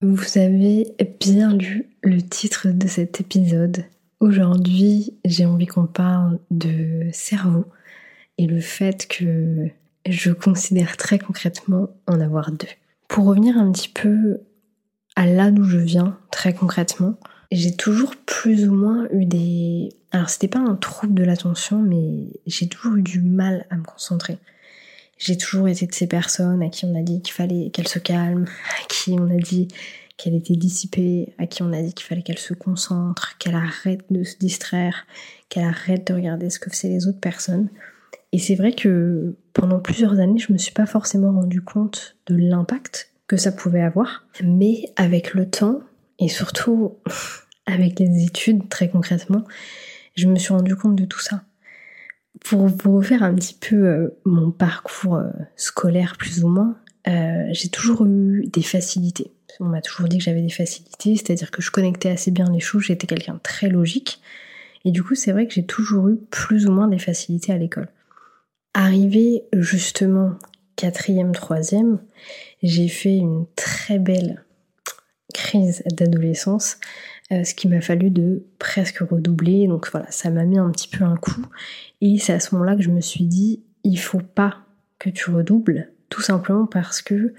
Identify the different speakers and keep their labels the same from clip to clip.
Speaker 1: Vous avez bien lu le titre de cet épisode. Aujourd'hui, j'ai envie qu'on parle de cerveau et le fait que je considère très concrètement en avoir deux. Pour revenir un petit peu à là d'où je viens, très concrètement, j'ai toujours plus ou moins eu des... Alors c'était pas un trouble de l'attention, mais j'ai toujours eu du mal à me concentrer. J'ai toujours été de ces personnes à qui on a dit qu'il fallait qu'elle se calme, à qui on a dit qu'elle était dissipée, à qui on a dit qu'il fallait qu'elle se concentre, qu'elle arrête de se distraire, qu'elle arrête de regarder ce que faisaient les autres personnes. Et c'est vrai que pendant plusieurs années, je me suis pas forcément rendu compte de l'impact que ça pouvait avoir. Mais avec le temps, et surtout avec les études très concrètement, je me suis rendu compte de tout ça. Pour vous refaire un petit peu euh, mon parcours euh, scolaire plus ou moins, euh, j'ai toujours eu des facilités. On m'a toujours dit que j'avais des facilités, c'est-à-dire que je connectais assez bien les choses, j'étais quelqu'un de très logique. Et du coup, c'est vrai que j'ai toujours eu plus ou moins des facilités à l'école. Arrivé justement quatrième, troisième, j'ai fait une très belle crise d'adolescence, euh, ce qui m'a fallu de presque redoubler. Donc voilà, ça m'a mis un petit peu un coup. Et c'est à ce moment-là que je me suis dit, il faut pas que tu redoubles, tout simplement parce que,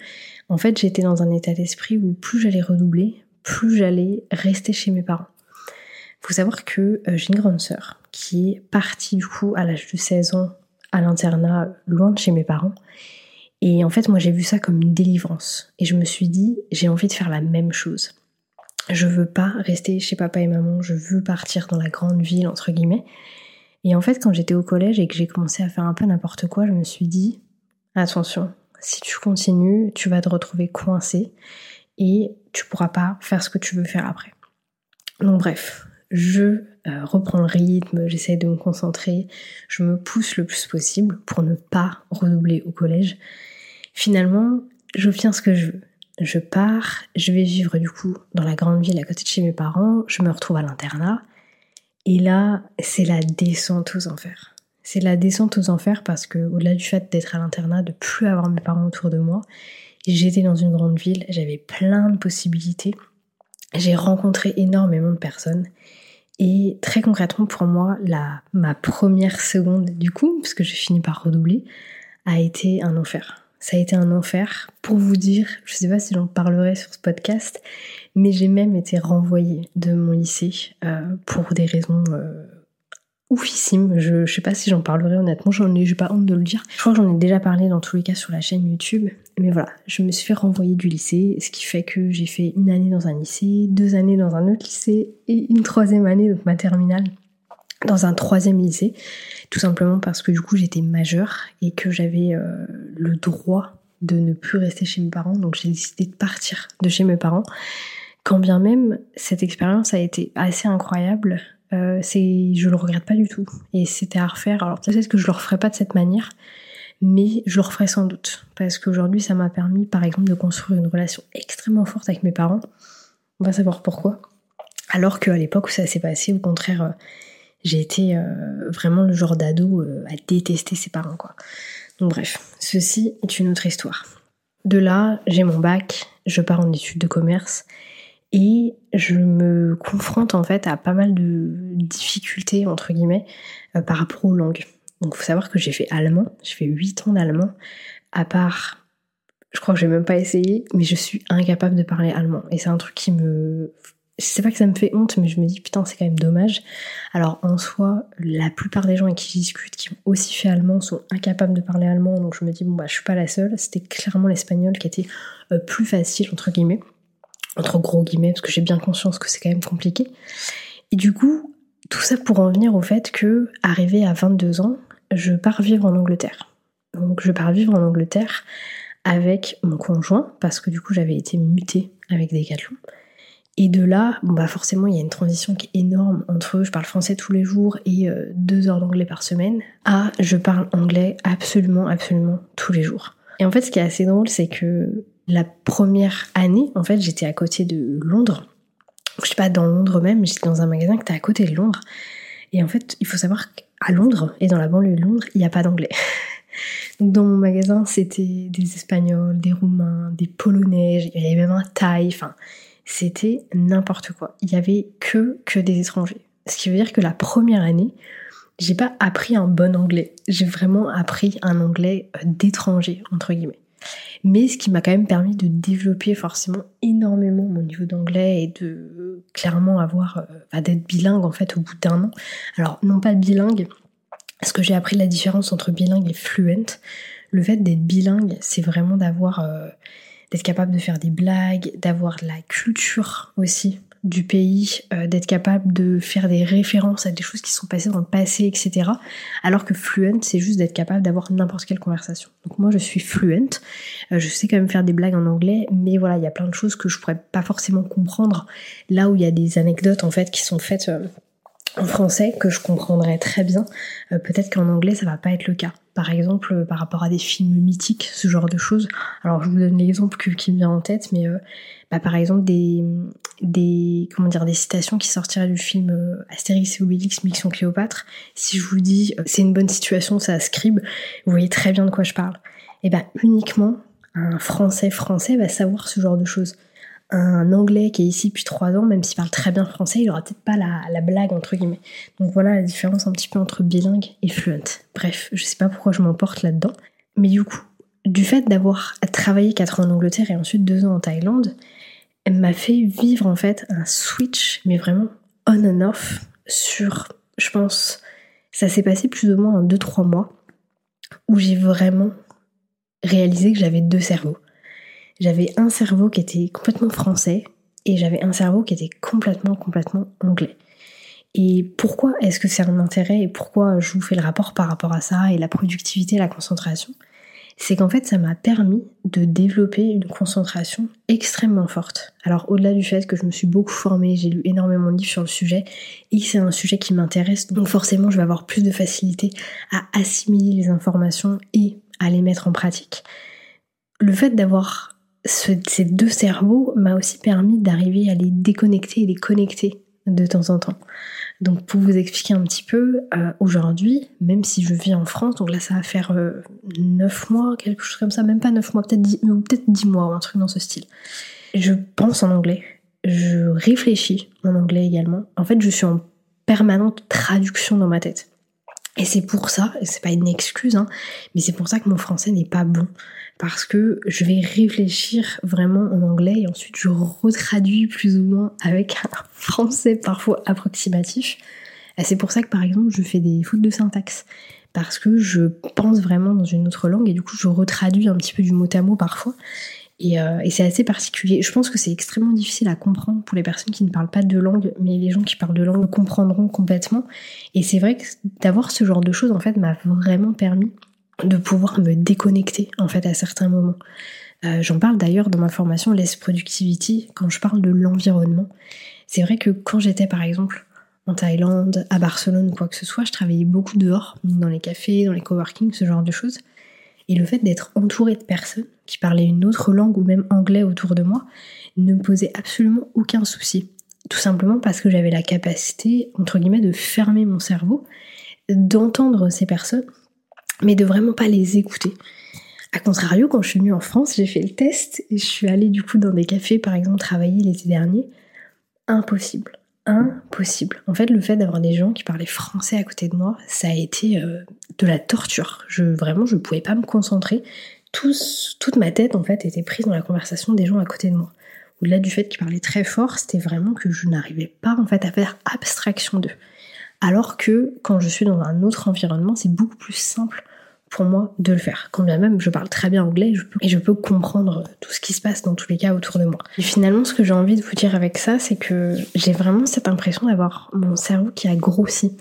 Speaker 1: en fait, j'étais dans un état d'esprit où plus j'allais redoubler, plus j'allais rester chez mes parents. Faut savoir que euh, j'ai une grande sœur qui est partie du coup à l'âge de 16 ans à l'internat loin de chez mes parents. Et en fait, moi j'ai vu ça comme une délivrance. Et je me suis dit, j'ai envie de faire la même chose. Je veux pas rester chez papa et maman, je veux partir dans la grande ville, entre guillemets. Et en fait, quand j'étais au collège et que j'ai commencé à faire un peu n'importe quoi, je me suis dit, attention, si tu continues, tu vas te retrouver coincé et tu pourras pas faire ce que tu veux faire après. Donc bref, je euh, reprends le rythme, j'essaie de me concentrer, je me pousse le plus possible pour ne pas redoubler au collège. Finalement, j'obtiens ce que je veux. Je pars, je vais vivre du coup dans la grande ville à côté de chez mes parents, je me retrouve à l'internat, et là, c'est la descente aux enfers. C'est la descente aux enfers parce que, au-delà du fait d'être à l'internat, de plus avoir mes parents autour de moi, j'étais dans une grande ville, j'avais plein de possibilités, j'ai rencontré énormément de personnes, et très concrètement, pour moi, la, ma première seconde du coup, parce que j'ai fini par redoubler, a été un enfer. Ça a été un enfer. Pour vous dire, je sais pas si j'en parlerai sur ce podcast, mais j'ai même été renvoyée de mon lycée euh, pour des raisons euh, oufissime. Je, je sais pas si j'en parlerai honnêtement, j'en ai, j'ai pas honte de le dire. Je crois que j'en ai déjà parlé dans tous les cas sur la chaîne YouTube. Mais voilà, je me suis fait renvoyer du lycée, ce qui fait que j'ai fait une année dans un lycée, deux années dans un autre lycée et une troisième année, donc ma terminale, dans un troisième lycée. Tout simplement parce que du coup j'étais majeure et que j'avais euh, le droit de ne plus rester chez mes parents. Donc j'ai décidé de partir de chez mes parents. Quand bien même cette expérience a été assez incroyable, euh, c'est, je le regrette pas du tout. Et c'était à refaire. Alors peut-être que je le referai pas de cette manière, mais je le referai sans doute. Parce qu'aujourd'hui, ça m'a permis, par exemple, de construire une relation extrêmement forte avec mes parents. On va savoir pourquoi. Alors qu'à l'époque où ça s'est passé, au contraire, euh, j'ai été euh, vraiment le genre d'ado à détester ses parents, quoi. Donc bref, ceci est une autre histoire. De là, j'ai mon bac, je pars en études de commerce et je me confronte en fait à pas mal de difficultés entre guillemets euh, par rapport aux langues. Donc faut savoir que j'ai fait allemand, j'ai fait 8 ans d'allemand, à part, je crois que j'ai même pas essayé, mais je suis incapable de parler allemand. Et c'est un truc qui me... Je sais pas que ça me fait honte, mais je me dis putain c'est quand même dommage. Alors en soi, la plupart des gens avec qui je discute qui ont aussi fait allemand sont incapables de parler allemand, donc je me dis bon bah je suis pas la seule. C'était clairement l'espagnol qui était euh, plus facile entre guillemets entre gros guillemets, parce que j'ai bien conscience que c'est quand même compliqué. Et du coup, tout ça pour en venir au fait que, arrivé à 22 ans, je pars vivre en Angleterre. Donc je pars vivre en Angleterre avec mon conjoint, parce que du coup j'avais été mutée avec Decathlon. Et de là, bon bah forcément il y a une transition qui est énorme entre je parle français tous les jours et euh, deux heures d'anglais par semaine, à je parle anglais absolument, absolument tous les jours. Et en fait ce qui est assez drôle c'est que la première année, en fait, j'étais à côté de Londres. Je sais pas dans Londres même, j'étais dans un magasin qui était à côté de Londres. Et en fait, il faut savoir qu'à Londres et dans la banlieue de Londres, il n'y a pas d'anglais. Donc dans mon magasin, c'était des Espagnols, des Roumains, des Polonais, il y avait même un Thaï, enfin, c'était n'importe quoi. Il y avait que, que des étrangers. Ce qui veut dire que la première année, j'ai pas appris un bon anglais. J'ai vraiment appris un anglais euh, d'étranger, entre guillemets. Mais ce qui m'a quand même permis de développer forcément énormément mon niveau d'anglais et de euh, clairement avoir, euh, bah, d'être bilingue en fait au bout d'un an. Alors non pas bilingue, parce que j'ai appris la différence entre bilingue et fluent. Le fait d'être bilingue, c'est vraiment d'avoir, d'être capable de faire des blagues, d'avoir la culture aussi du pays, euh, d'être capable de faire des références à des choses qui sont passées dans le passé, etc. Alors que fluent, c'est juste d'être capable d'avoir n'importe quelle conversation. Donc moi, je suis fluent. Euh, je sais quand même faire des blagues en anglais, mais voilà, il y a plein de choses que je pourrais pas forcément comprendre. Là où il y a des anecdotes en fait qui sont faites euh, en français que je comprendrais très bien. Peut-être qu'en anglais, ça va pas être le cas par exemple par rapport à des films mythiques, ce genre de choses. Alors je vous donne l'exemple qui me vient en tête, mais bah, par exemple des, des, comment dire, des citations qui sortiraient du film euh, Astérix et Obélix Mission Cléopâtre. Si je vous dis euh, c'est une bonne situation, ça scribe, vous voyez très bien de quoi je parle. Et ben uniquement un français français va savoir ce genre de choses. Un anglais qui est ici depuis trois ans, même s'il parle très bien français, il aura peut-être pas la, la, blague entre guillemets. Donc voilà la différence un petit peu entre bilingue et fluent. Bref, je sais pas pourquoi je m'emporte là-dedans. Mais du coup, du fait d'avoir travaillé quatre ans en Angleterre et ensuite deux ans en Thaïlande, elle m'a fait vivre en fait un switch, mais vraiment on and off sur, je pense, ça s'est passé plus ou moins en 2-3 mois, où j'ai vraiment réalisé que j'avais deux cerveaux. J'avais un cerveau qui était complètement français et j'avais un cerveau qui était complètement, complètement anglais. Et pourquoi est-ce que c'est un intérêt et pourquoi je vous fais le rapport par rapport à ça et la productivité, la concentration? C'est qu'en fait ça m'a permis de développer une concentration extrêmement forte. Alors au-delà du fait que je me suis beaucoup formée, j'ai lu énormément de livres sur le sujet et c'est un sujet qui m'intéresse, donc forcément je vais avoir plus de facilité à assimiler les informations et à les mettre en pratique. Le fait d'avoir ces deux cerveaux m'a aussi permis d'arriver à les déconnecter et les connecter de temps en temps. Donc pour vous expliquer un petit peu, euh, aujourd'hui, même si je vis en France, donc là ça va faire euh, 9 mois, quelque chose comme ça, même pas 9 mois, peut-être 10, peut 10 mois ou un truc dans ce style. Je pense en anglais, je réfléchis en anglais également. En fait, je suis en permanente traduction dans ma tête. Et c'est pour ça, c'est pas une excuse, hein, mais c'est pour ça que mon français n'est pas bon parce que je vais réfléchir vraiment en anglais et ensuite je retraduis plus ou moins avec un français parfois approximatif. Et c'est pour ça que par exemple je fais des fautes de syntaxe parce que je pense vraiment dans une autre langue et du coup je retraduis un petit peu du mot à mot parfois. Et, euh, et c'est assez particulier. Je pense que c'est extrêmement difficile à comprendre pour les personnes qui ne parlent pas de langue, mais les gens qui parlent de langue comprendront complètement. Et c'est vrai que d'avoir ce genre de choses en fait m'a vraiment permis de pouvoir me déconnecter en fait à certains moments. Euh, j'en parle d'ailleurs dans ma formation Less Productivity quand je parle de l'environnement. C'est vrai que quand j'étais par exemple en Thaïlande, à Barcelone quoi que ce soit, je travaillais beaucoup dehors, dans les cafés, dans les coworking, ce genre de choses. Et le fait d'être entouré de personnes qui parlaient une autre langue ou même anglais autour de moi ne me posait absolument aucun souci. Tout simplement parce que j'avais la capacité, entre guillemets, de fermer mon cerveau, d'entendre ces personnes mais de vraiment pas les écouter. A contrario, quand je suis venue en France, j'ai fait le test et je suis allée du coup dans des cafés, par exemple, travailler l'été dernier. Impossible. Impossible. En fait, le fait d'avoir des gens qui parlaient français à côté de moi, ça a été euh, de la torture. Je, vraiment, je ne pouvais pas me concentrer. toute ma tête, en fait, était prise dans la conversation des gens à côté de moi. Au-delà du fait qu'ils parlaient très fort, c'était vraiment que je n'arrivais pas, en fait, à faire abstraction d'eux. Alors que quand je suis dans un autre environnement, c'est beaucoup plus simple pour moi de le faire. Quand bien même je parle très bien anglais et je peux comprendre tout ce qui se passe dans tous les cas autour de moi. Et finalement, ce que j'ai envie de vous dire avec ça, c'est que j'ai vraiment cette impression d'avoir mon cerveau qui a grossi.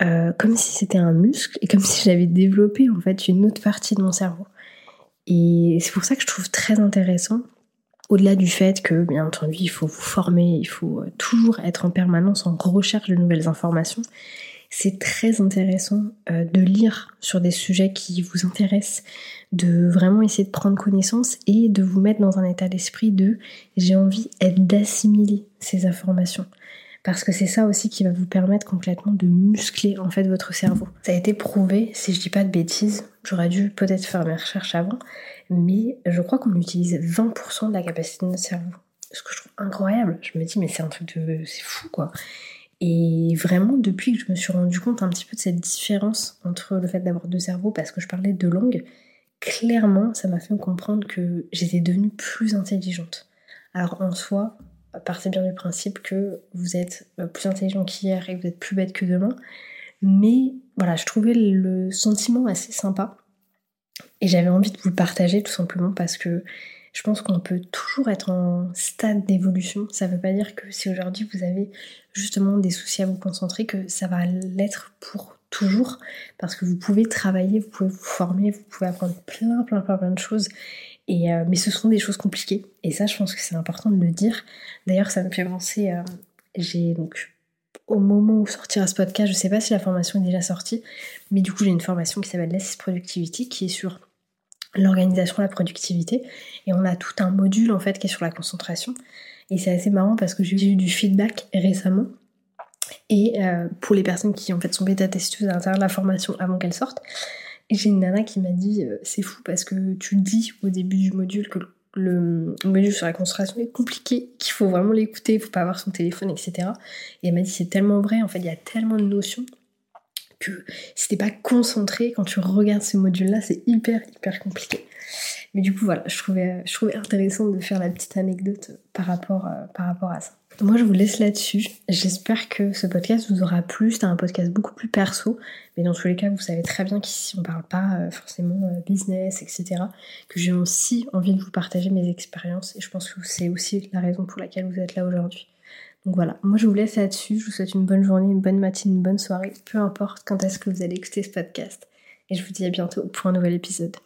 Speaker 1: Euh, comme si c'était un muscle et comme si j'avais développé en fait une autre partie de mon cerveau. Et c'est pour ça que je trouve très intéressant, au-delà du fait que bien entendu il faut vous former, il faut euh, toujours être en permanence en recherche de nouvelles informations, c'est très intéressant euh, de lire sur des sujets qui vous intéressent, de vraiment essayer de prendre connaissance et de vous mettre dans un état d'esprit de j'ai envie d'assimiler ces informations. parce que c'est ça aussi qui va vous permettre complètement de muscler en fait votre cerveau. Ça a été prouvé, si je dis pas de bêtises, j'aurais dû peut-être faire mes recherches avant, mais je crois qu'on utilise 20% de la capacité de notre cerveau. Ce que je trouve incroyable. Je me dis mais c'est un truc de... c'est fou quoi. Et vraiment, depuis que je me suis rendu compte un petit peu de cette différence entre le fait d'avoir deux cerveaux, parce que je parlais de langue, clairement, ça m'a fait comprendre que j'étais devenue plus intelligente. Alors en soi, partez bien du principe que vous êtes euh, plus intelligent qu'hier et vous êtes plus bête que demain. Mais voilà, je trouvais le sentiment assez sympa. Et j'avais envie de vous le partager tout simplement parce que je pense qu'on peut toujours être en stade d'évolution. Ça ne veut pas dire que si aujourd'hui vous avez justement des soucis à vous concentrer, que ça va l'être pour toujours. Parce que vous pouvez travailler, vous pouvez vous former, vous pouvez apprendre plein, plein, plein, plein de choses. Et, euh, mais ce sont des choses compliquées. Et ça, je pense que c'est important de le dire. D'ailleurs, ça me fait penser. Euh, j'ai donc au moment où sortira ce podcast, je ne sais pas si la formation est déjà sortie, mais du coup j'ai une formation qui s'appelle l'Assist Productivity qui est sur l'organisation, la productivité. Et on a tout un module en fait qui est sur la concentration. Et c'est assez marrant parce que j'ai eu du feedback récemment. Et euh, pour les personnes qui en fait sont bêta-testeuses à l'intérieur de la formation avant qu'elle sorte, j'ai une nana qui m'a dit euh, c'est fou parce que tu dis au début du module que le, module sur la concentration est compliqué, qu'il faut vraiment l'écouter, il faut pas avoir son téléphone, etc. Et elle m'a dit c'est tellement vrai, en fait il y a tellement de notions que si t'es pas concentré quand tu regardes ce module-là, c'est hyper hyper compliqué. Mais du coup voilà, je trouvais, je trouvais intéressant de faire la petite anecdote par rapport, euh, par rapport à ça. Moi je vous laisse là-dessus. J'espère que ce podcast vous aura plu. C'est un podcast beaucoup plus perso, mais dans tous les cas vous savez très bien qu'ici on parle pas euh, forcément euh, business, etc. Que j'ai aussi envie de vous partager mes expériences et je pense que c'est aussi la raison pour laquelle vous êtes là aujourd'hui. Donc voilà, moi je vous laisse là-dessus, je vous souhaite une bonne journée, une bonne matinée, une bonne soirée, peu importe quand est-ce que vous allez écouter ce podcast. Et je vous dis à bientôt pour un nouvel épisode.